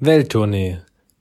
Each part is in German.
Welttournee,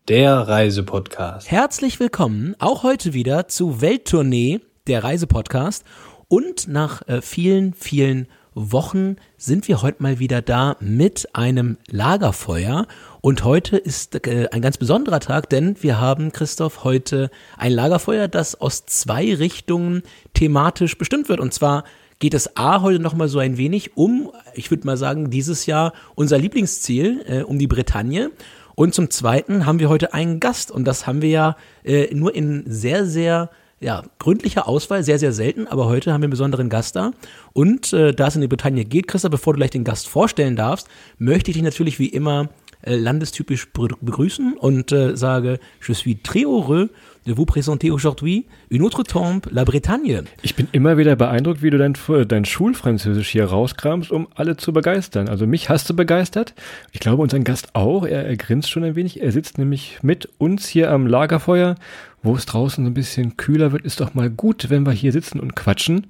der Reisepodcast. Herzlich willkommen auch heute wieder zu Welttournee, der Reisepodcast. Und nach äh, vielen, vielen Wochen sind wir heute mal wieder da mit einem Lagerfeuer. Und heute ist äh, ein ganz besonderer Tag, denn wir haben, Christoph, heute ein Lagerfeuer, das aus zwei Richtungen thematisch bestimmt wird. Und zwar geht es A heute nochmal so ein wenig um, ich würde mal sagen, dieses Jahr unser Lieblingsziel, äh, um die Bretagne. Und zum Zweiten haben wir heute einen Gast und das haben wir ja äh, nur in sehr, sehr ja, gründlicher Auswahl, sehr, sehr selten, aber heute haben wir einen besonderen Gast da. Und äh, da es in die Bretagne geht, Christa, bevor du gleich den Gast vorstellen darfst, möchte ich dich natürlich wie immer äh, landestypisch begrüßen und äh, sage, je suis très heureux de vous présenter aujourd'hui une autre tombe, la Bretagne. Ich bin immer wieder beeindruckt, wie du dein, dein Schulfranzösisch hier rauskramst, um alle zu begeistern. Also mich hast du begeistert. Ich glaube unseren Gast auch. Er, er grinst schon ein wenig. Er sitzt nämlich mit uns hier am Lagerfeuer, wo es draußen so ein bisschen kühler wird. Ist doch mal gut, wenn wir hier sitzen und quatschen.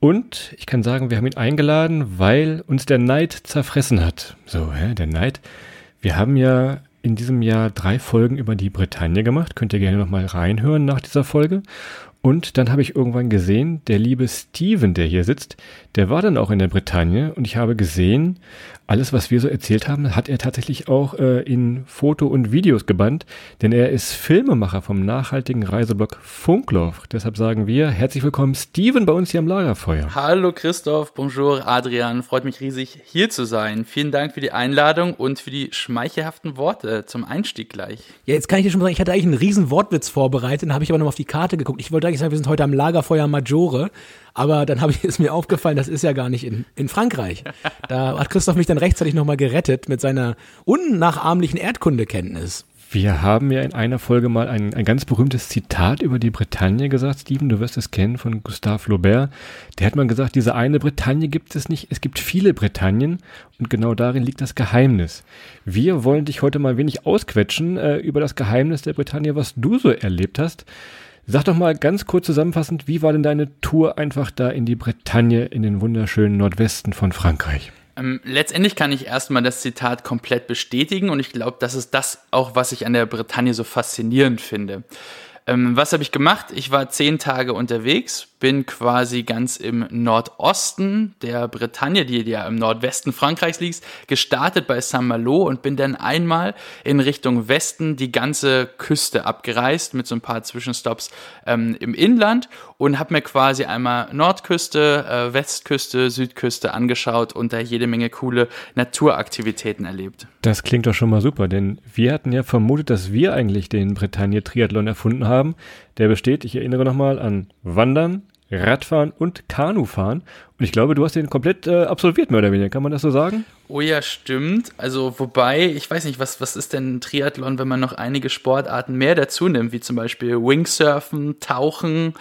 Und ich kann sagen, wir haben ihn eingeladen, weil uns der Neid zerfressen hat. So, hä, der Neid. Wir haben ja in diesem Jahr drei Folgen über die Bretagne gemacht. Könnt ihr gerne nochmal reinhören nach dieser Folge. Und dann habe ich irgendwann gesehen, der liebe Steven, der hier sitzt, der war dann auch in der Bretagne und ich habe gesehen, alles, was wir so erzählt haben, hat er tatsächlich auch äh, in Foto und Videos gebannt, denn er ist Filmemacher vom nachhaltigen Reiseblog Funkloch. Deshalb sagen wir herzlich willkommen, Steven, bei uns hier am Lagerfeuer. Hallo Christoph, bonjour Adrian, freut mich riesig hier zu sein. Vielen Dank für die Einladung und für die schmeichelhaften Worte zum Einstieg gleich. Ja, jetzt kann ich dir schon mal sagen, ich hatte eigentlich einen riesen Wortwitz vorbereitet, dann habe ich aber nochmal auf die Karte geguckt. Ich wollte eigentlich sagen, wir sind heute am Lagerfeuer Majore. Aber dann habe ich es mir aufgefallen, das ist ja gar nicht in, in Frankreich. Da hat Christoph mich dann rechtzeitig nochmal gerettet mit seiner unnachahmlichen Erdkundekenntnis. Wir haben ja in einer Folge mal ein, ein ganz berühmtes Zitat über die Bretagne gesagt. Steven, du wirst es kennen von Gustave Flaubert. Der hat mal gesagt, diese eine Bretagne gibt es nicht. Es gibt viele Bretagnen und genau darin liegt das Geheimnis. Wir wollen dich heute mal ein wenig ausquetschen äh, über das Geheimnis der Bretagne, was du so erlebt hast. Sag doch mal ganz kurz zusammenfassend, wie war denn deine Tour einfach da in die Bretagne, in den wunderschönen Nordwesten von Frankreich? Ähm, letztendlich kann ich erstmal das Zitat komplett bestätigen und ich glaube, das ist das auch, was ich an der Bretagne so faszinierend finde. Ähm, was habe ich gemacht? Ich war zehn Tage unterwegs, bin quasi ganz im Nordosten der Bretagne, die ja im Nordwesten Frankreichs liegt, gestartet bei Saint-Malo und bin dann einmal in Richtung Westen die ganze Küste abgereist mit so ein paar Zwischenstopps ähm, im Inland und habe mir quasi einmal Nordküste, äh, Westküste, Südküste angeschaut und da jede Menge coole Naturaktivitäten erlebt. Das klingt doch schon mal super, denn wir hatten ja vermutet, dass wir eigentlich den Bretagne-Triathlon erfunden haben. Der besteht, ich erinnere nochmal, an Wandern, Radfahren und Kanufahren. Und ich glaube, du hast den komplett äh, absolviert, mehr oder weniger. Kann man das so sagen? Oh ja, stimmt. Also, wobei, ich weiß nicht, was, was ist denn Triathlon, wenn man noch einige Sportarten mehr dazu nimmt, wie zum Beispiel Wingsurfen, Tauchen,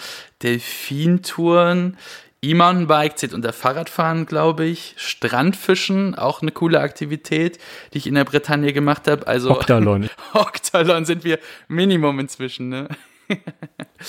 Delfintouren, E-Mountainbike zählt unter Fahrradfahren, glaube ich. Strandfischen, auch eine coole Aktivität, die ich in der Bretagne gemacht habe. Also Oktalon. Oktalon sind wir Minimum inzwischen, ne?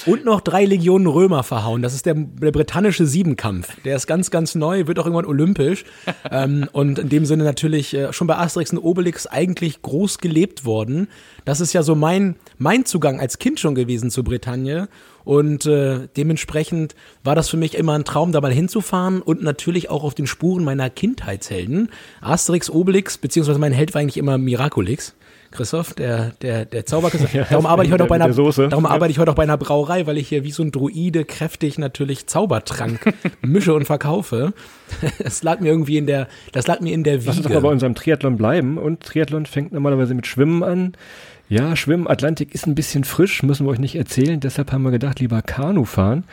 Und noch drei Legionen Römer verhauen. Das ist der, der britannische Siebenkampf. Der ist ganz, ganz neu, wird auch irgendwann olympisch. ähm, und in dem Sinne natürlich äh, schon bei Asterix und Obelix eigentlich groß gelebt worden. Das ist ja so mein, mein Zugang als Kind schon gewesen zur Bretagne. Und äh, dementsprechend war das für mich immer ein Traum, da mal hinzufahren und natürlich auch auf den Spuren meiner Kindheitshelden. Asterix, Obelix, beziehungsweise mein Held war eigentlich immer Miraculix. Christoph, der, der, der Zauberkünstler. Ja, darum arbeite ich heute auch bei einer, darum ja. arbeite ich heute auch bei einer Brauerei, weil ich hier wie so ein Druide kräftig natürlich Zaubertrank mische und verkaufe. Das lag mir irgendwie in der, das lag mir in der Wiege. Lass uns doch mal bei unserem Triathlon bleiben. Und Triathlon fängt normalerweise mit Schwimmen an. Ja, Schwimmen, Atlantik ist ein bisschen frisch, müssen wir euch nicht erzählen. Deshalb haben wir gedacht, lieber Kanu fahren.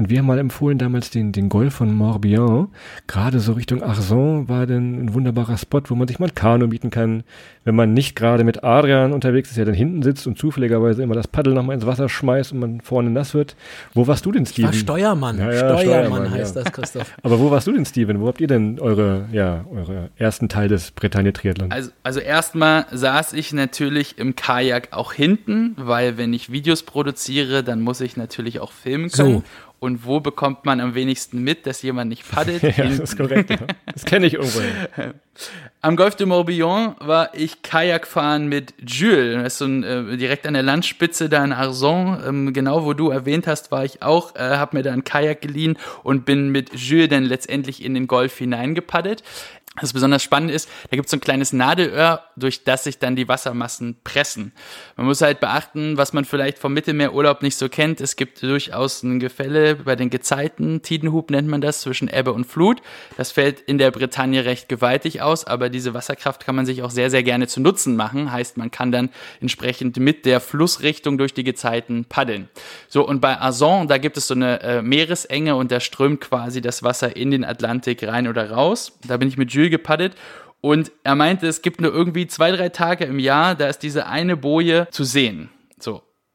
Und wir haben mal empfohlen damals den, den Golf von Morbihan. Gerade so Richtung Arson war dann ein wunderbarer Spot, wo man sich mal ein Kanu mieten kann. Wenn man nicht gerade mit Adrian unterwegs ist, der dann hinten sitzt und zufälligerweise immer das Paddel nochmal ins Wasser schmeißt und man vorne nass wird. Wo warst du denn, Steven? Ich war Steuermann. Ja, ja, Steuermann, Steuermann heißt ja. das, Christoph. Aber wo warst du denn, Steven? Wo habt ihr denn eure, ja, eure ersten Teil des Bretagne Triathlon? Also, also erstmal saß ich natürlich im Kajak auch hinten, weil wenn ich Videos produziere, dann muss ich natürlich auch filmen können. So. Und wo bekommt man am wenigsten mit, dass jemand nicht paddelt? ja, das ist korrekt. Ja. Das kenne ich irgendwo. Am Golf de Morbihan war ich Kajak fahren mit Jules. Das ist so ein, äh, direkt an der Landspitze da in Arzon. Ähm, genau wo du erwähnt hast, war ich auch. Äh, hab mir da ein Kajak geliehen und bin mit Jules dann letztendlich in den Golf hineingepaddelt. Was besonders spannend ist, da gibt es so ein kleines Nadelöhr, durch das sich dann die Wassermassen pressen. Man muss halt beachten, was man vielleicht vom Mittelmeerurlaub nicht so kennt. Es gibt durchaus ein Gefälle bei den Gezeiten, Tidenhub nennt man das, zwischen Ebbe und Flut. Das fällt in der Bretagne recht gewaltig aus, aber diese Wasserkraft kann man sich auch sehr, sehr gerne zu Nutzen machen. Heißt, man kann dann entsprechend mit der Flussrichtung durch die Gezeiten paddeln. So, und bei Azon, da gibt es so eine äh, Meeresenge und da strömt quasi das Wasser in den Atlantik rein oder raus. Da bin ich mit Jules gepaddet und er meinte, es gibt nur irgendwie zwei, drei Tage im Jahr, da ist diese eine Boje zu sehen.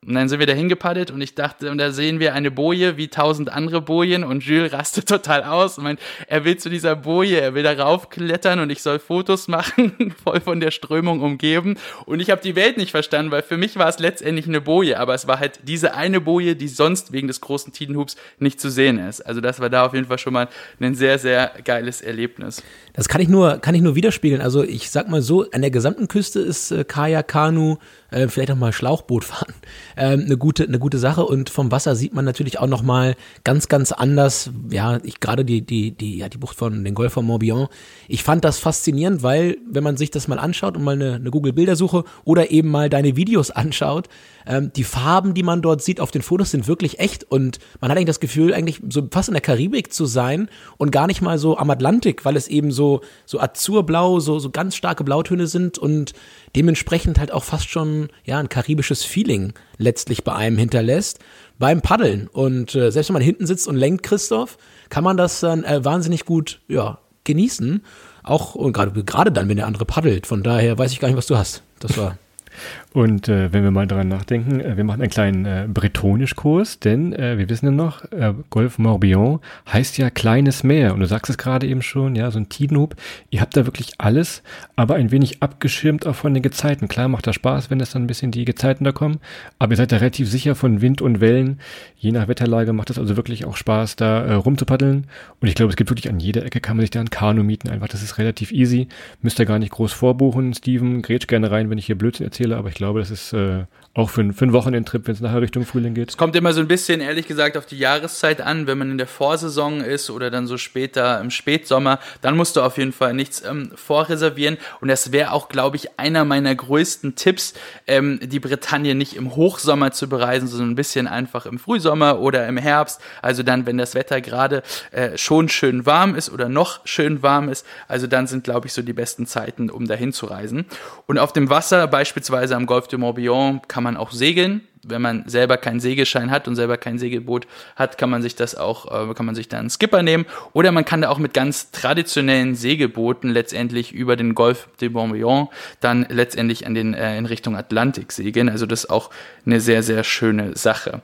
Und dann sind wir da hingepaddelt und ich dachte, und da sehen wir eine Boje wie tausend andere Bojen und Jules rastet total aus und meint, er will zu dieser Boje, er will da raufklettern und ich soll Fotos machen, voll von der Strömung umgeben. Und ich habe die Welt nicht verstanden, weil für mich war es letztendlich eine Boje, aber es war halt diese eine Boje, die sonst wegen des großen Tidenhubs nicht zu sehen ist. Also das war da auf jeden Fall schon mal ein sehr, sehr geiles Erlebnis. Das kann ich nur, kann ich nur widerspiegeln. Also ich sag mal so, an der gesamten Küste ist äh, Kajak, Kanu, äh, vielleicht auch mal Schlauchboot fahren, ähm, eine gute, eine gute Sache. Und vom Wasser sieht man natürlich auch noch mal ganz, ganz anders. Ja, ich gerade die, die, die, ja, die Bucht von den Golf von Morbihan. Ich fand das faszinierend, weil wenn man sich das mal anschaut und mal eine, eine Google-Bildersuche oder eben mal deine Videos anschaut, ähm, die Farben, die man dort sieht auf den Fotos, sind wirklich echt und man hat eigentlich das Gefühl, eigentlich so fast in der Karibik zu sein und gar nicht mal so am Atlantik, weil es eben so, so azurblau, so, so ganz starke Blautöne sind und dementsprechend halt auch fast schon, ja, ein karibisches Feeling letztlich bei einem hinterlässt beim Paddeln. Und äh, selbst wenn man hinten sitzt und lenkt, Christoph, kann man das dann äh, wahnsinnig gut, ja, genießen. Auch und gerade gerade dann, wenn der andere paddelt. Von daher weiß ich gar nicht, was du hast. Das war und äh, wenn wir mal daran nachdenken, äh, wir machen einen kleinen äh, Bretonisch-Kurs, denn äh, wir wissen ja noch, äh, Golf Morbihan heißt ja kleines Meer. Und du sagst es gerade eben schon, ja, so ein Tidenhub. Ihr habt da wirklich alles, aber ein wenig abgeschirmt auch von den Gezeiten. Klar macht das Spaß, wenn das dann ein bisschen die Gezeiten da kommen, aber ihr seid da relativ sicher von Wind und Wellen. Je nach Wetterlage macht es also wirklich auch Spaß, da äh, rumzupaddeln. Und ich glaube, es gibt wirklich an jeder Ecke kann man sich da ein Kanu mieten. Einfach, das ist relativ easy. Müsst ihr gar nicht groß vorbuchen. Steven, grätsch gerne rein, wenn ich hier Blödsinn erzähle, aber ich glaube, das ist äh, auch für, für einen Wochenendtrip, wenn es nachher Richtung Frühling geht. Es kommt immer so ein bisschen, ehrlich gesagt, auf die Jahreszeit an. Wenn man in der Vorsaison ist oder dann so später im Spätsommer, dann musst du auf jeden Fall nichts ähm, vorreservieren. Und das wäre auch, glaube ich, einer meiner größten Tipps, ähm, die Bretagne nicht im Hochsommer zu bereisen, sondern ein bisschen einfach im Frühsommer oder im Herbst. Also dann, wenn das Wetter gerade äh, schon schön warm ist oder noch schön warm ist. Also dann sind, glaube ich, so die besten Zeiten, um dahin zu reisen. Und auf dem Wasser, beispielsweise am Golf de Morbihan, kann man auch segeln. Wenn man selber keinen Segelschein hat und selber kein Segelboot hat, kann man sich das auch, äh, kann man sich da einen Skipper nehmen. Oder man kann da auch mit ganz traditionellen Segelbooten letztendlich über den Golf de Morbihan dann letztendlich an den, äh, in Richtung Atlantik segeln. Also das ist auch eine sehr, sehr schöne Sache.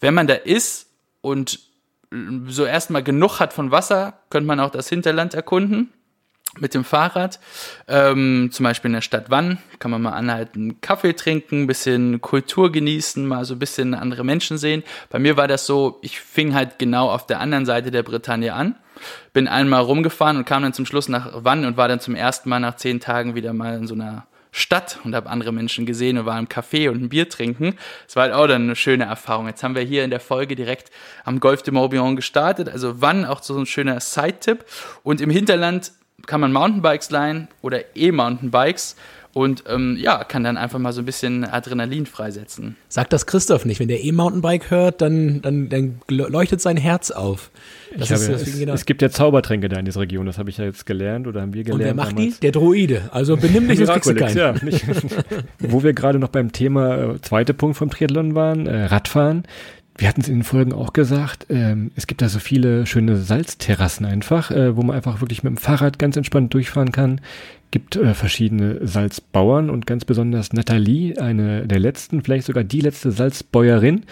Wenn man da ist und so erstmal genug hat von Wasser, könnte man auch das Hinterland erkunden mit dem Fahrrad. Ähm, zum Beispiel in der Stadt Wann kann man mal anhalten, Kaffee trinken, bisschen Kultur genießen, mal so ein bisschen andere Menschen sehen. Bei mir war das so, ich fing halt genau auf der anderen Seite der Bretagne an, bin einmal rumgefahren und kam dann zum Schluss nach Wann und war dann zum ersten Mal nach zehn Tagen wieder mal in so einer Stadt und habe andere Menschen gesehen und war im Café und ein Bier trinken. Das war halt auch dann eine schöne Erfahrung. Jetzt haben wir hier in der Folge direkt am Golf de Morbihan gestartet. Also wann auch so ein schöner Side-Tipp. Und im Hinterland kann man Mountainbikes leihen oder E-Mountainbikes und ähm, ja, kann dann einfach mal so ein bisschen Adrenalin freisetzen. Sagt das Christoph nicht. Wenn der E-Mountainbike hört, dann, dann, dann leuchtet sein Herz auf. Das ist, habe, es, genau. es, gibt ja Zaubertränke da in dieser Region, das habe ich ja jetzt gelernt oder haben wir gelernt. Und wer macht damals. die? Der Droide. Also benimm dich, sonst kriegst du keinen. Ja, nicht, wo wir gerade noch beim Thema, äh, zweite Punkt vom Triathlon waren, äh, Radfahren wir hatten es in den Folgen auch gesagt, ähm, es gibt da so viele schöne Salzterrassen einfach, äh, wo man einfach wirklich mit dem Fahrrad ganz entspannt durchfahren kann. Gibt äh, verschiedene Salzbauern und ganz besonders Nathalie, eine der letzten, vielleicht sogar die letzte Salzbäuerin,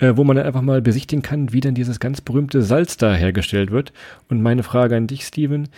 wo man dann einfach mal besichtigen kann, wie dann dieses ganz berühmte Salz da hergestellt wird. Und meine Frage an dich, Steven,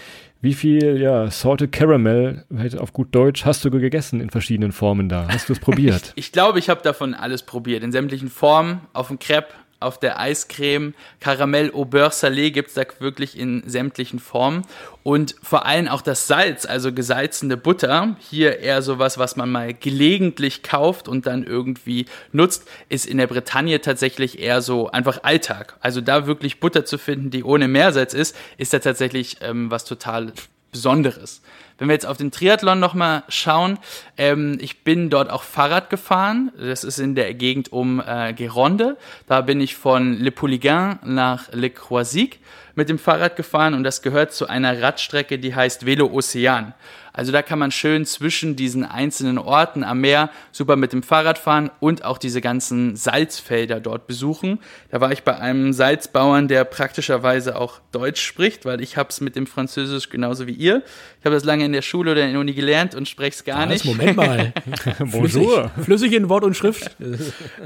wie viel, ja, Salted Caramel, auf gut Deutsch, hast du gegessen in verschiedenen Formen da? Hast du es probiert? ich, ich glaube, ich habe davon alles probiert. In sämtlichen Formen, auf dem Crepe, auf der Eiscreme. Karamell au beurre salé gibt's da wirklich in sämtlichen Formen. Und vor allem auch das Salz, also gesalzene Butter, hier eher sowas, was man mal gelegentlich kauft und dann irgendwie nutzt, ist in der Bretagne tatsächlich eher so einfach Alltag. Also da wirklich Butter zu finden, die ohne Meersalz ist, ist da tatsächlich ähm, was total Besonderes. Wenn wir jetzt auf den Triathlon nochmal schauen, ähm, ich bin dort auch Fahrrad gefahren. Das ist in der Gegend um äh, Gironde. Da bin ich von Le Pouliguen nach Le Croisic mit dem Fahrrad gefahren und das gehört zu einer Radstrecke, die heißt Velo Ocean. Also da kann man schön zwischen diesen einzelnen Orten am Meer super mit dem Fahrrad fahren und auch diese ganzen Salzfelder dort besuchen. Da war ich bei einem Salzbauern, der praktischerweise auch Deutsch spricht, weil ich habe es mit dem Französisch genauso wie ihr. Ich habe das lange in der Schule oder in der Uni gelernt und spreche es gar Was? nicht. Moment mal. Bonjour. Flüssig, flüssig in Wort und Schrift.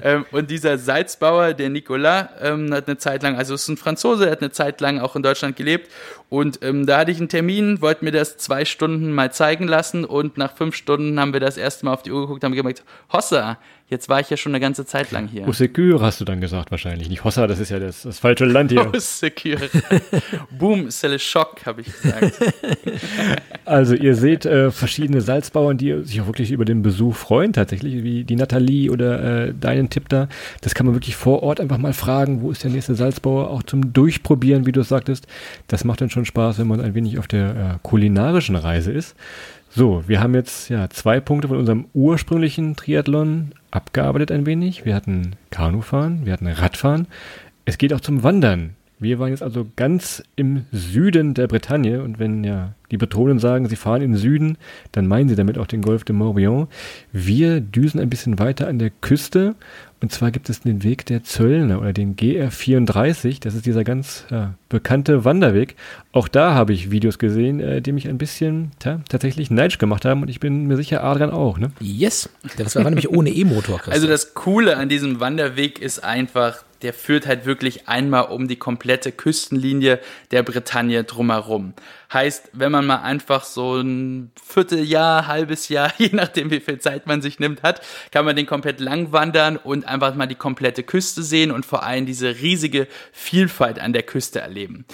ähm, und dieser Salzbauer, der Nicolas, ähm, hat eine Zeit lang, also ist ein Franzose, hat eine Zeit lang auch in Deutschland gelebt. Und ähm, da hatte ich einen Termin, wollte mir das zwei Stunden mal zeigen lassen und nach fünf Stunden haben wir das erste Mal auf die Uhr geguckt, haben gemerkt, Hossa, jetzt war ich ja schon eine ganze Zeit lang hier. Secure hast du dann gesagt wahrscheinlich. Nicht Hossa, das ist ja das, das falsche Land hier. Secure. Boom, c'est le choc, habe ich gesagt. Also ihr seht äh, verschiedene Salzbauern, die sich auch wirklich über den Besuch freuen, tatsächlich, wie die Nathalie oder äh, deinen Tipp da. Das kann man wirklich vor Ort einfach mal fragen, wo ist der nächste Salzbauer, auch zum Durchprobieren, wie du es sagtest. Das macht dann schon Spaß, wenn man ein wenig auf der äh, kulinarischen Reise ist. So, wir haben jetzt ja zwei Punkte von unserem ursprünglichen Triathlon abgearbeitet ein wenig. Wir hatten Kanufahren, wir hatten Radfahren. Es geht auch zum Wandern. Wir waren jetzt also ganz im Süden der Bretagne und wenn ja die Bretonen sagen, sie fahren in den Süden, dann meinen sie damit auch den Golf de Morbihan. Wir düsen ein bisschen weiter an der Küste und zwar gibt es den Weg der Zöllner oder den GR34. Das ist dieser ganz ja, bekannte Wanderweg. Auch da habe ich Videos gesehen, äh, die mich ein bisschen tja, tatsächlich neidisch gemacht haben und ich bin mir sicher, Adrian auch. Ne? Yes. Das war nämlich ohne E-Motor. Also das Coole an diesem Wanderweg ist einfach, der führt halt wirklich einmal um die komplette Küstenlinie der Bretagne drumherum. Heißt, wenn man mal einfach so ein Vierteljahr, halbes Jahr, je nachdem wie viel Zeit man sich nimmt hat, kann man den komplett lang wandern und einfach mal die komplette Küste sehen und vor allem diese riesige Vielfalt an der Küste erleben.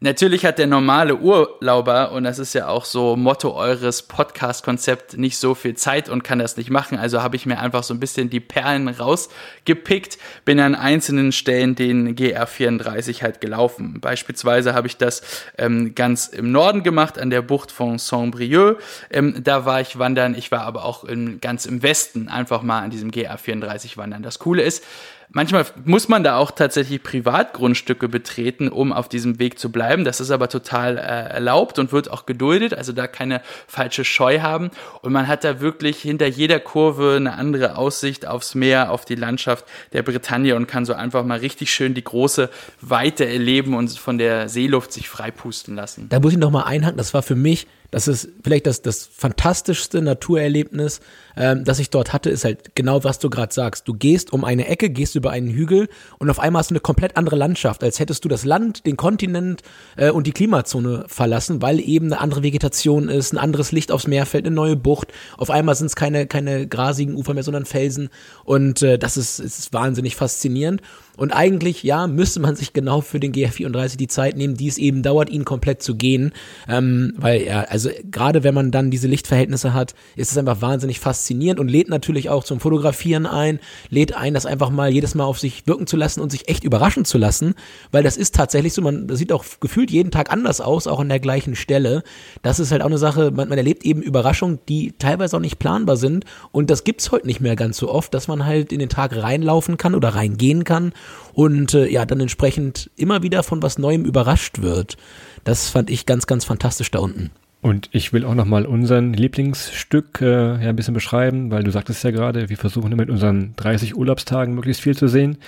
Natürlich hat der normale Urlauber, und das ist ja auch so Motto eures Podcast-Konzept, nicht so viel Zeit und kann das nicht machen. Also habe ich mir einfach so ein bisschen die Perlen rausgepickt, bin an einzelnen Stellen den GR34 halt gelaufen. Beispielsweise habe ich das ähm, ganz im Norden gemacht, an der Bucht von Saint-Brieuc. Ähm, da war ich wandern. Ich war aber auch in, ganz im Westen einfach mal an diesem GR34 wandern. Das Coole ist, Manchmal muss man da auch tatsächlich Privatgrundstücke betreten, um auf diesem Weg zu bleiben. Das ist aber total äh, erlaubt und wird auch geduldet, also da keine falsche Scheu haben. Und man hat da wirklich hinter jeder Kurve eine andere Aussicht aufs Meer, auf die Landschaft der Bretagne und kann so einfach mal richtig schön die große Weite erleben und von der Seeluft sich freipusten lassen. Da muss ich noch mal einhaken, das war für mich das ist vielleicht das, das fantastischste Naturerlebnis, ähm, das ich dort hatte, ist halt genau, was du gerade sagst. Du gehst um eine Ecke, gehst über einen Hügel und auf einmal hast du eine komplett andere Landschaft, als hättest du das Land, den Kontinent äh, und die Klimazone verlassen, weil eben eine andere Vegetation ist, ein anderes Licht aufs Meer fällt, eine neue Bucht. Auf einmal sind es keine, keine grasigen Ufer mehr, sondern Felsen. Und äh, das ist, ist wahnsinnig faszinierend. Und eigentlich, ja, müsste man sich genau für den GR34 die Zeit nehmen, die es eben dauert, ihn komplett zu gehen. Ähm, weil ja, also gerade wenn man dann diese Lichtverhältnisse hat, ist es einfach wahnsinnig faszinierend und lädt natürlich auch zum Fotografieren ein, lädt ein, das einfach mal jedes Mal auf sich wirken zu lassen und sich echt überraschen zu lassen, weil das ist tatsächlich so, man sieht auch gefühlt jeden Tag anders aus, auch an der gleichen Stelle. Das ist halt auch eine Sache, man, man erlebt eben Überraschungen, die teilweise auch nicht planbar sind und das gibt's heute nicht mehr ganz so oft, dass man halt in den Tag reinlaufen kann oder reingehen kann und äh, ja, dann entsprechend immer wieder von was Neuem überrascht wird. Das fand ich ganz, ganz fantastisch da unten. Und ich will auch nochmal unseren Lieblingsstück äh, ja, ein bisschen beschreiben, weil du sagtest ja gerade, wir versuchen mit unseren 30 Urlaubstagen möglichst viel zu sehen.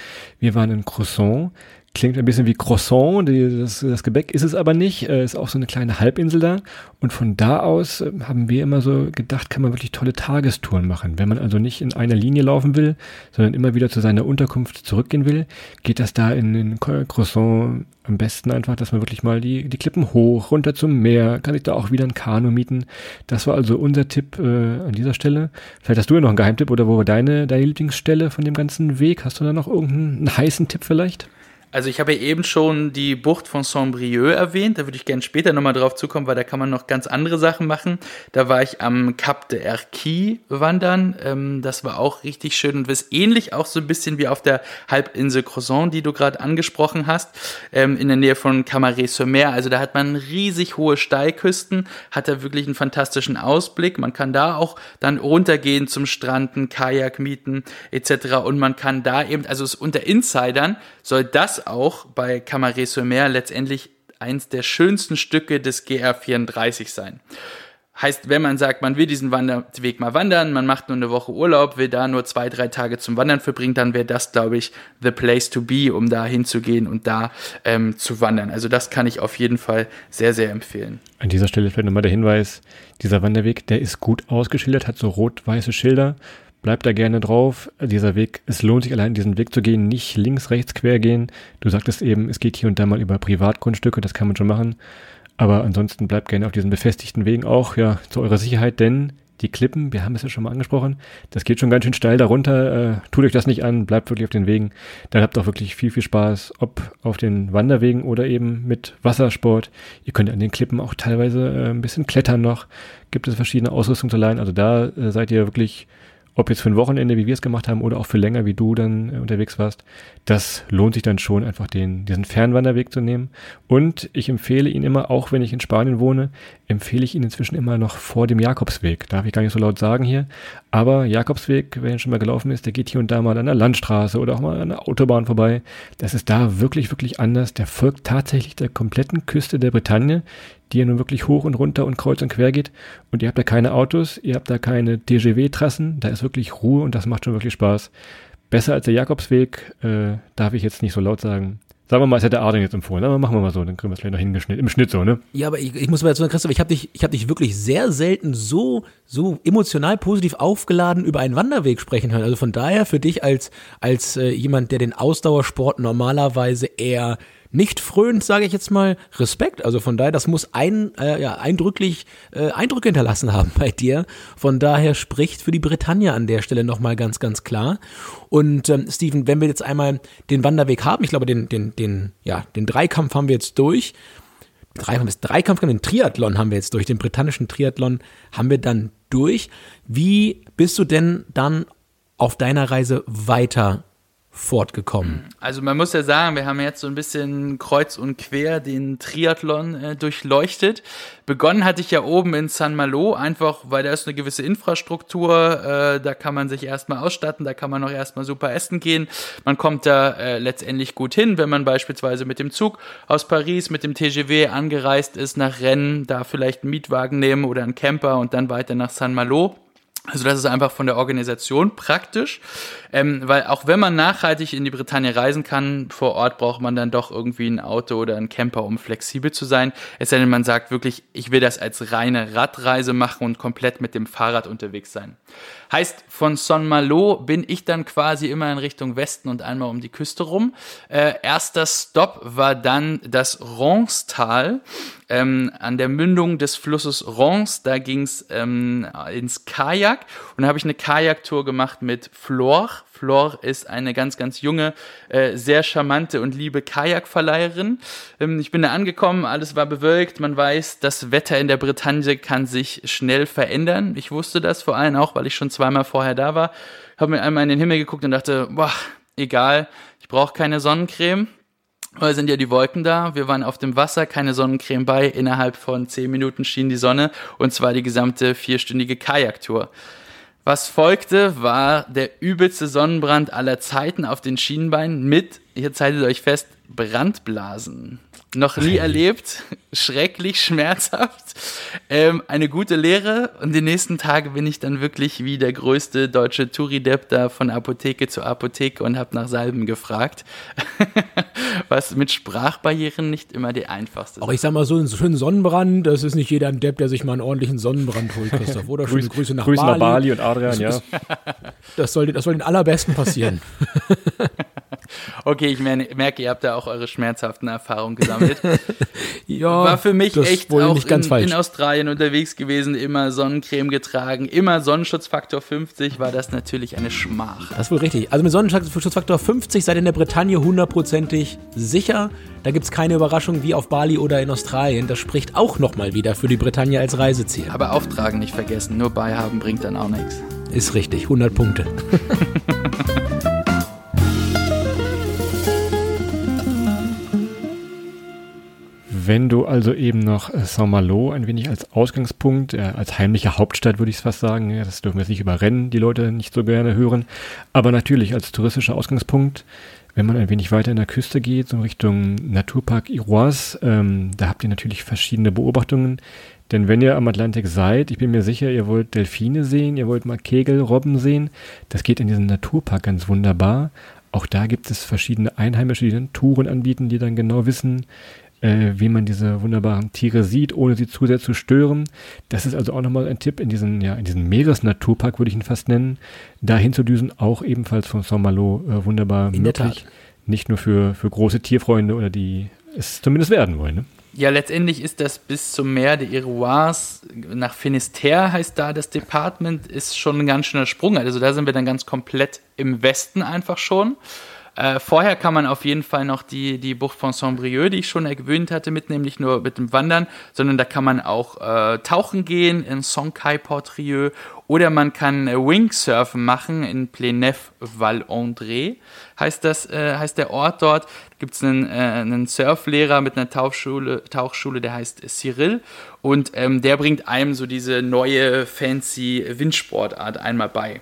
Wir waren in Croissant, Klingt ein bisschen wie Croissant, die, das, das Gebäck ist es aber nicht. Äh, ist auch so eine kleine Halbinsel da. Und von da aus äh, haben wir immer so gedacht, kann man wirklich tolle Tagestouren machen. Wenn man also nicht in einer Linie laufen will, sondern immer wieder zu seiner Unterkunft zurückgehen will, geht das da in den Croissant am besten einfach, dass man wirklich mal die, die Klippen hoch, runter zum Meer, kann ich da auch wieder ein Kanu mieten. Das war also unser Tipp äh, an dieser Stelle. Vielleicht hast du ja noch einen Geheimtipp oder wo war deine, deine Lieblingsstelle von dem ganzen Weg? Hast du da noch irgendeinen heißen Tipp vielleicht? Also ich habe ja eben schon die Bucht von Saint-Brieuc erwähnt, da würde ich gerne später nochmal drauf zukommen, weil da kann man noch ganz andere Sachen machen. Da war ich am Cap de Erquy wandern, ähm, das war auch richtig schön und ist ähnlich auch so ein bisschen wie auf der Halbinsel Croissant, die du gerade angesprochen hast, ähm, in der Nähe von Camaret-sur-Mer. Also da hat man riesig hohe Steilküsten, hat da wirklich einen fantastischen Ausblick. Man kann da auch dann runtergehen zum Stranden, Kajak mieten etc. Und man kann da eben, also unter Insidern soll das auch bei Camaret-sur-Mer letztendlich eins der schönsten Stücke des GR34 sein. Heißt, wenn man sagt, man will diesen Wanderweg mal wandern, man macht nur eine Woche Urlaub, will da nur zwei, drei Tage zum Wandern verbringen, dann wäre das, glaube ich, the place to be, um da hinzugehen und da ähm, zu wandern. Also das kann ich auf jeden Fall sehr, sehr empfehlen. An dieser Stelle vielleicht nochmal der Hinweis, dieser Wanderweg, der ist gut ausgeschildert, hat so rot-weiße Schilder Bleib da gerne drauf. Dieser Weg, es lohnt sich allein diesen Weg zu gehen, nicht links, rechts quer gehen. Du sagtest eben, es geht hier und da mal über Privatgrundstücke, das kann man schon machen. Aber ansonsten bleibt gerne auf diesen befestigten Wegen auch, ja, zu eurer Sicherheit, denn die Klippen, wir haben es ja schon mal angesprochen, das geht schon ganz schön steil darunter. Äh, tut euch das nicht an, bleibt wirklich auf den Wegen. Dann habt auch wirklich viel, viel Spaß, ob auf den Wanderwegen oder eben mit Wassersport. Ihr könnt an den Klippen auch teilweise äh, ein bisschen klettern noch. Gibt es verschiedene Ausrüstungsleihen. Also da äh, seid ihr wirklich ob jetzt für ein Wochenende, wie wir es gemacht haben, oder auch für länger, wie du dann äh, unterwegs warst, das lohnt sich dann schon, einfach den, diesen Fernwanderweg zu nehmen. Und ich empfehle ihn immer, auch wenn ich in Spanien wohne, empfehle ich ihn inzwischen immer noch vor dem Jakobsweg. Darf ich gar nicht so laut sagen hier. Aber Jakobsweg, wenn er schon mal gelaufen ist, der geht hier und da mal an der Landstraße oder auch mal an der Autobahn vorbei. Das ist da wirklich, wirklich anders. Der folgt tatsächlich der kompletten Küste der Bretagne die ja nun wirklich hoch und runter und kreuz und quer geht. Und ihr habt da keine Autos, ihr habt da keine DGW-Trassen, da ist wirklich Ruhe und das macht schon wirklich Spaß. Besser als der Jakobsweg, äh, darf ich jetzt nicht so laut sagen. Sagen wir mal, es hätte Arden jetzt empfohlen, aber machen wir mal so, dann kriegen wir es vielleicht noch hingeschnitten. Im Schnitt so, ne? Ja, aber ich, ich muss mal dazu sagen, Christoph, ich habe dich, ich hab dich wirklich sehr selten so, so emotional positiv aufgeladen über einen Wanderweg sprechen hören. Also von daher für dich als, als äh, jemand, der den Ausdauersport normalerweise eher nicht fröhnt, sage ich jetzt mal, Respekt. Also von daher, das muss ein, äh, ja, eindrücklich äh, Eindrücke hinterlassen haben bei dir. Von daher spricht für die Bretagne an der Stelle nochmal ganz, ganz klar. Und ähm, Steven, wenn wir jetzt einmal den Wanderweg haben, ich glaube, den, den, den, ja, den Dreikampf haben wir jetzt durch. Drei, Dreikampf, den Triathlon haben wir jetzt durch, den britannischen Triathlon haben wir dann durch. Wie bist du denn dann auf deiner Reise weiter fortgekommen? Also man muss ja sagen, wir haben jetzt so ein bisschen kreuz und quer den Triathlon äh, durchleuchtet. Begonnen hatte ich ja oben in San Malo, einfach weil da ist eine gewisse Infrastruktur, äh, da kann man sich erstmal ausstatten, da kann man auch erstmal super essen gehen. Man kommt da äh, letztendlich gut hin, wenn man beispielsweise mit dem Zug aus Paris, mit dem TGW angereist ist nach Rennes, da vielleicht einen Mietwagen nehmen oder einen Camper und dann weiter nach San Malo. Also das ist einfach von der Organisation praktisch, ähm, weil auch wenn man nachhaltig in die Bretagne reisen kann, vor Ort braucht man dann doch irgendwie ein Auto oder ein Camper, um flexibel zu sein. Es sei denn, man sagt wirklich, ich will das als reine Radreise machen und komplett mit dem Fahrrad unterwegs sein. Heißt, von Son Malo bin ich dann quasi immer in Richtung Westen und einmal um die Küste rum. Äh, erster Stopp war dann das Ronstal ähm, an der Mündung des Flusses Rons. Da ging's ähm, ins Kajak und da habe ich eine Kajaktour gemacht mit Flor. Flor ist eine ganz, ganz junge, äh, sehr charmante und liebe Kajakverleiherin. Ähm, ich bin da angekommen, alles war bewölkt. Man weiß, das Wetter in der Bretagne kann sich schnell verändern. Ich wusste das vor allem auch, weil ich schon zweimal vorher da war. Habe mir einmal in den Himmel geguckt und dachte, boah, egal, ich brauche keine Sonnencreme. Weil sind ja die Wolken da, wir waren auf dem Wasser, keine Sonnencreme bei, innerhalb von zehn Minuten schien die Sonne und zwar die gesamte vierstündige Kajaktour. Was folgte, war der übelste Sonnenbrand aller Zeiten auf den Schienenbeinen mit, jetzt haltet euch fest, Brandblasen. Noch nie erlebt, schrecklich schmerzhaft. Ähm, eine gute Lehre und die nächsten Tage bin ich dann wirklich wie der größte deutsche Touri-Depp da von Apotheke zu Apotheke und habe nach Salben gefragt. Was mit Sprachbarrieren nicht immer die einfachste Auch ich sag mal so, einen schönen Sonnenbrand, das ist nicht jeder ein Depp, der sich mal einen ordentlichen Sonnenbrand holt, Christoph. Oder schöne Grüße nach Grüße Bali. nach Bali und Adrian, ja. Das soll, das soll den allerbesten passieren. Okay, ich mer- merke, ihr habt da auch eure schmerzhaften Erfahrungen gesammelt. ja, War für mich echt auch nicht ganz in, in Australien unterwegs gewesen, immer Sonnencreme getragen, immer Sonnenschutzfaktor 50, war das natürlich eine Schmach. Das ist wohl richtig. Also mit Sonnenschutzfaktor 50 seid ihr in der Bretagne hundertprozentig sicher. Da gibt es keine Überraschung wie auf Bali oder in Australien. Das spricht auch nochmal wieder für die Bretagne als Reiseziel. Aber auftragen nicht vergessen, nur beihaben bringt dann auch nichts. Ist richtig, 100 Punkte. Wenn du also eben noch äh, Saint-Malo ein wenig als Ausgangspunkt, äh, als heimliche Hauptstadt würde ich es fast sagen, ja, das dürfen wir jetzt nicht überrennen, die Leute nicht so gerne hören, aber natürlich als touristischer Ausgangspunkt, wenn man ein wenig weiter in der Küste geht, so Richtung Naturpark Iroise, ähm, da habt ihr natürlich verschiedene Beobachtungen, denn wenn ihr am Atlantik seid, ich bin mir sicher, ihr wollt Delfine sehen, ihr wollt mal Kegelrobben sehen, das geht in diesem Naturpark ganz wunderbar. Auch da gibt es verschiedene Einheimische, die dann Touren anbieten, die dann genau wissen, äh, wie man diese wunderbaren Tiere sieht, ohne sie zu sehr zu stören. Das ist also auch nochmal ein Tipp in diesen, ja, in diesen Meeresnaturpark, würde ich ihn fast nennen, dahin zu düsen, auch ebenfalls von Saint-Malo äh, wunderbar In der möglich. Nicht nur für, für große Tierfreunde oder die es zumindest werden wollen. Ne? Ja, letztendlich ist das bis zum Meer de Iroise nach Finisterre heißt da das Department, ist schon ein ganz schöner Sprung. Also da sind wir dann ganz komplett im Westen einfach schon. Äh, vorher kann man auf jeden Fall noch die, die Bucht von Saint-Brieuc, die ich schon erwähnt hatte, mitnehmen, nicht nur mit dem Wandern, sondern da kann man auch äh, tauchen gehen in Sonkai-Portrieux oder man kann äh, Wingsurfen machen in Plenef Val André, heißt, äh, heißt der Ort dort. Gibt es einen, äh, einen Surflehrer mit einer Tauchschule, Tauchschule, der heißt Cyril und ähm, der bringt einem so diese neue fancy Windsportart einmal bei.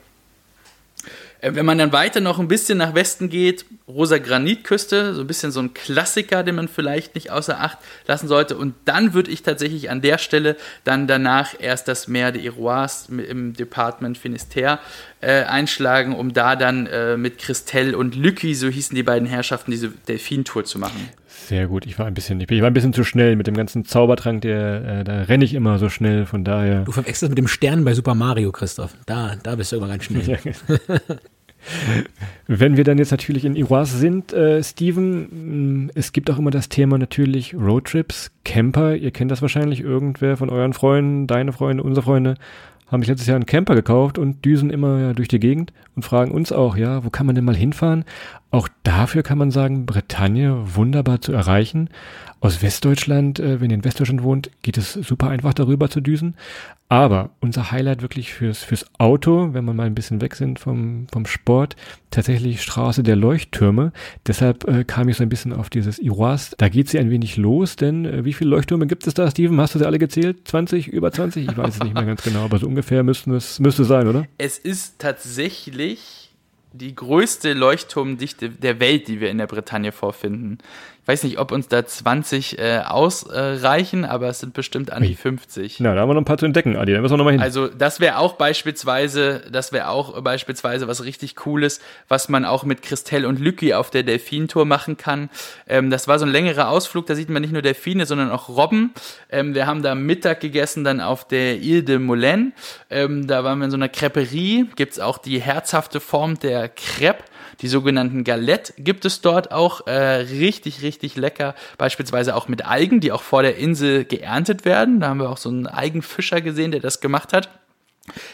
Äh, Wenn man dann weiter noch ein bisschen nach Westen geht, rosa Granitküste, so ein bisschen so ein Klassiker, den man vielleicht nicht außer Acht lassen sollte. Und dann würde ich tatsächlich an der Stelle dann danach erst das Meer de Iroise im Departement Finisterre äh, einschlagen, um da dann äh, mit Christelle und Lücki, so hießen die beiden Herrschaften, diese Delfintour zu machen. Sehr gut, ich war ein bisschen, ich war ein bisschen zu schnell mit dem ganzen Zaubertrank, der, äh, da renne ich immer so schnell, von daher. Du verwechselst mit dem Stern bei Super Mario, Christoph. Da, da bist du immer ganz schnell. Ja. Wenn wir dann jetzt natürlich in Iroise sind, äh, Steven, mh, es gibt auch immer das Thema natürlich Roadtrips, Camper. Ihr kennt das wahrscheinlich, irgendwer von euren Freunden, deine Freunde, unsere Freunde, haben sich letztes Jahr einen Camper gekauft und düsen immer ja, durch die Gegend und fragen uns auch, ja, wo kann man denn mal hinfahren? Auch dafür kann man sagen, Bretagne wunderbar zu erreichen. Aus Westdeutschland, äh, wenn ihr in Westdeutschland wohnt, geht es super einfach darüber zu düsen. Aber unser Highlight wirklich fürs, fürs Auto, wenn wir mal ein bisschen weg sind vom, vom Sport, tatsächlich Straße der Leuchttürme. Deshalb äh, kam ich so ein bisschen auf dieses Iroise. Da geht sie ein wenig los, denn äh, wie viele Leuchttürme gibt es da, Steven? Hast du sie alle gezählt? 20, über 20? Ich weiß es nicht mehr ganz genau, aber so ungefähr müssten es, müsste es sein, oder? Es ist tatsächlich die größte Leuchtturmdichte der Welt, die wir in der Bretagne vorfinden. Weiß nicht, ob uns da 20 äh, ausreichen, aber es sind bestimmt an die 50. Na, da haben wir noch ein paar zu entdecken, Adi. Da müssen wir noch mal hin. Also das wäre auch beispielsweise, das wäre auch beispielsweise was richtig Cooles, was man auch mit Christelle und Lücki auf der Delfintour machen kann. Ähm, das war so ein längerer Ausflug, da sieht man nicht nur Delfine, sondern auch Robben. Ähm, wir haben da Mittag gegessen, dann auf der Ile de Moulin. Ähm, da waren wir in so einer Creperie, gibt's auch die herzhafte Form der Crepe. Die sogenannten Galette gibt es dort auch äh, richtig, richtig lecker. Beispielsweise auch mit Algen, die auch vor der Insel geerntet werden. Da haben wir auch so einen Algenfischer gesehen, der das gemacht hat.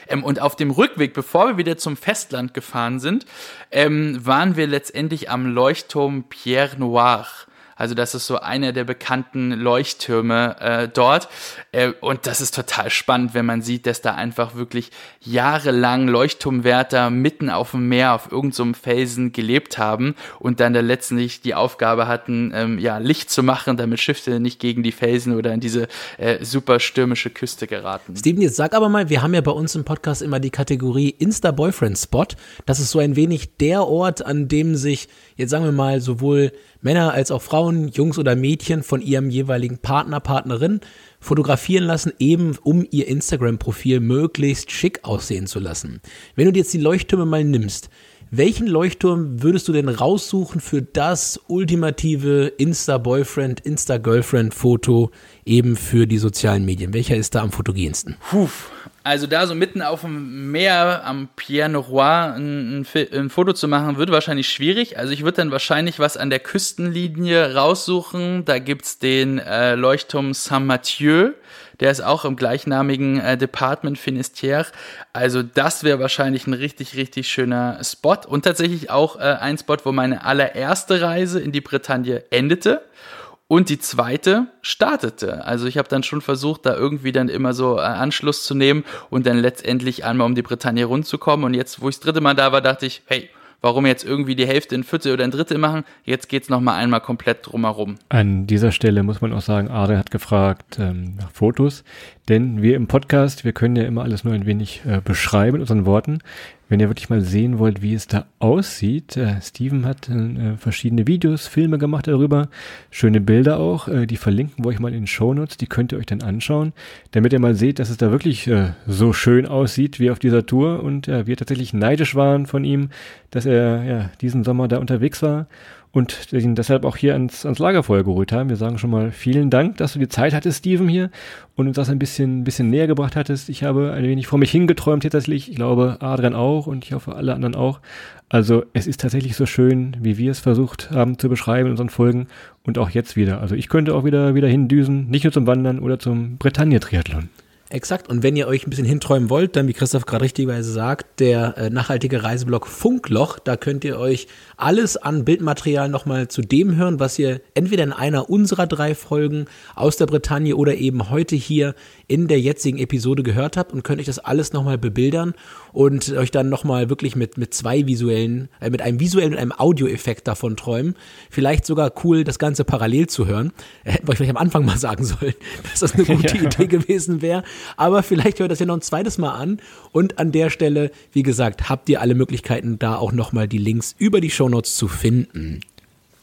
Ähm, und auf dem Rückweg, bevor wir wieder zum Festland gefahren sind, ähm, waren wir letztendlich am Leuchtturm Pierre Noir. Also das ist so einer der bekannten Leuchttürme äh, dort. Äh, und das ist total spannend, wenn man sieht, dass da einfach wirklich jahrelang Leuchtturmwärter mitten auf dem Meer auf irgendeinem so Felsen gelebt haben und dann da letztendlich die Aufgabe hatten, ähm, ja, Licht zu machen, damit Schiffe nicht gegen die Felsen oder in diese äh, super stürmische Küste geraten. Steven, jetzt sag aber mal, wir haben ja bei uns im Podcast immer die Kategorie Insta-Boyfriend-Spot. Das ist so ein wenig der Ort, an dem sich, jetzt sagen wir mal, sowohl Männer als auch Frauen, Jungs oder Mädchen von ihrem jeweiligen Partner, Partnerin fotografieren lassen, eben um ihr Instagram-Profil möglichst schick aussehen zu lassen. Wenn du dir jetzt die Leuchttürme mal nimmst, welchen Leuchtturm würdest du denn raussuchen für das ultimative Insta-Boyfriend, Insta-Girlfriend-Foto eben für die sozialen Medien? Welcher ist da am fotogensten? Puh, also da so mitten auf dem Meer am Pierre Noroy ein, ein, ein, Foto zu machen, wird wahrscheinlich schwierig. Also ich würde dann wahrscheinlich was an der Küstenlinie raussuchen. Da gibt's den äh, Leuchtturm Saint-Mathieu. Der ist auch im gleichnamigen äh, Department Finisterre. Also das wäre wahrscheinlich ein richtig, richtig schöner Spot. Und tatsächlich auch äh, ein Spot, wo meine allererste Reise in die Bretagne endete und die zweite startete. Also ich habe dann schon versucht, da irgendwie dann immer so äh, Anschluss zu nehmen und dann letztendlich einmal um die Bretagne rundzukommen. Und jetzt, wo ich das dritte Mal da war, dachte ich, hey, warum jetzt irgendwie die Hälfte in Viertel oder ein Drittel machen? Jetzt geht's noch mal einmal komplett drumherum. An dieser Stelle muss man auch sagen, Adrian hat gefragt ähm, nach Fotos, denn wir im Podcast, wir können ja immer alles nur ein wenig äh, beschreiben in unseren Worten. Wenn ihr wirklich mal sehen wollt, wie es da aussieht, äh, Steven hat äh, verschiedene Videos, Filme gemacht darüber, schöne Bilder auch, äh, die verlinken wir euch mal in den Shownotes, die könnt ihr euch dann anschauen, damit ihr mal seht, dass es da wirklich äh, so schön aussieht wie auf dieser Tour und äh, wir tatsächlich neidisch waren von ihm, dass er ja diesen Sommer da unterwegs war und ihn deshalb auch hier ans, ans Lagerfeuer geholt haben. Wir sagen schon mal vielen Dank, dass du die Zeit hattest, Steven, hier und uns das ein bisschen, bisschen näher gebracht hattest. Ich habe ein wenig vor mich hingeträumt tatsächlich. Ich glaube, Adrian auch und ich hoffe, alle anderen auch. Also es ist tatsächlich so schön, wie wir es versucht haben zu beschreiben in unseren Folgen und auch jetzt wieder. Also ich könnte auch wieder, wieder hindüsen, nicht nur zum Wandern oder zum Bretagne-Triathlon. Exakt. Und wenn ihr euch ein bisschen hinträumen wollt, dann, wie Christoph gerade richtigerweise sagt, der äh, nachhaltige Reiseblog Funkloch, da könnt ihr euch alles an Bildmaterial nochmal zu dem hören, was ihr entweder in einer unserer drei Folgen aus der Bretagne oder eben heute hier in der jetzigen Episode gehört habt und könnt euch das alles nochmal bebildern und euch dann nochmal wirklich mit, mit zwei visuellen, äh, mit einem visuellen und einem Audioeffekt davon träumen. Vielleicht sogar cool, das Ganze parallel zu hören. Hätten wir vielleicht am Anfang mal sagen sollen, dass das eine gute ja. Idee gewesen wäre. Aber vielleicht hört das ja noch ein zweites Mal an. Und an der Stelle, wie gesagt, habt ihr alle Möglichkeiten, da auch nochmal die Links über die Shownotes zu finden.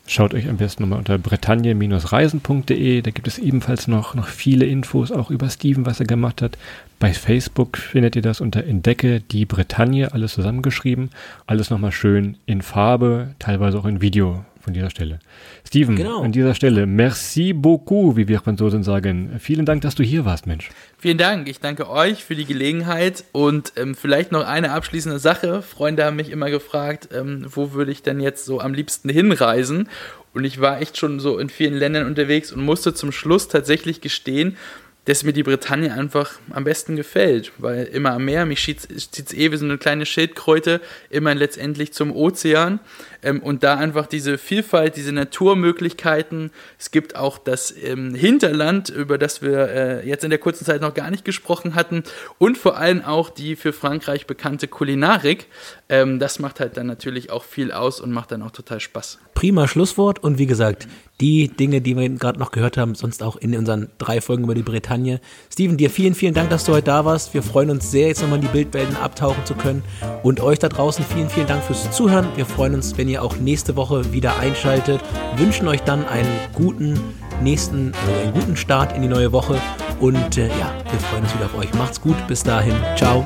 Schaut euch am besten nochmal unter bretagne-reisen.de. Da gibt es ebenfalls noch, noch viele Infos auch über Steven, was er gemacht hat. Bei Facebook findet ihr das unter Entdecke die Bretagne, alles zusammengeschrieben. Alles nochmal schön in Farbe, teilweise auch in Video von dieser Stelle. Steven, genau. an dieser Stelle, merci beaucoup, wie wir Franzosen sagen. Vielen Dank, dass du hier warst, Mensch. Vielen Dank. Ich danke euch für die Gelegenheit und ähm, vielleicht noch eine abschließende Sache. Freunde haben mich immer gefragt, ähm, wo würde ich denn jetzt so am liebsten hinreisen? Und ich war echt schon so in vielen Ländern unterwegs und musste zum Schluss tatsächlich gestehen, dass mir die Bretagne einfach am besten gefällt, weil immer am Meer, mich zieht es eh wie so eine kleine Schildkröte, immer letztendlich zum Ozean ähm, und da einfach diese Vielfalt, diese Naturmöglichkeiten. Es gibt auch das ähm, Hinterland, über das wir äh, jetzt in der kurzen Zeit noch gar nicht gesprochen hatten und vor allem auch die für Frankreich bekannte Kulinarik. Ähm, das macht halt dann natürlich auch viel aus und macht dann auch total Spaß. Prima Schlusswort und wie gesagt, die Dinge, die wir gerade noch gehört haben, sonst auch in unseren drei Folgen über die Bretagne. Steven, dir vielen, vielen Dank, dass du heute da warst. Wir freuen uns sehr, jetzt nochmal in die Bildwelten abtauchen zu können. Und euch da draußen vielen, vielen Dank fürs Zuhören. Wir freuen uns, wenn ihr auch nächste Woche wieder einschaltet. Wünschen euch dann einen guten nächsten, also einen guten Start in die neue Woche. Und äh, ja, wir freuen uns wieder auf euch. Macht's gut. Bis dahin. Ciao.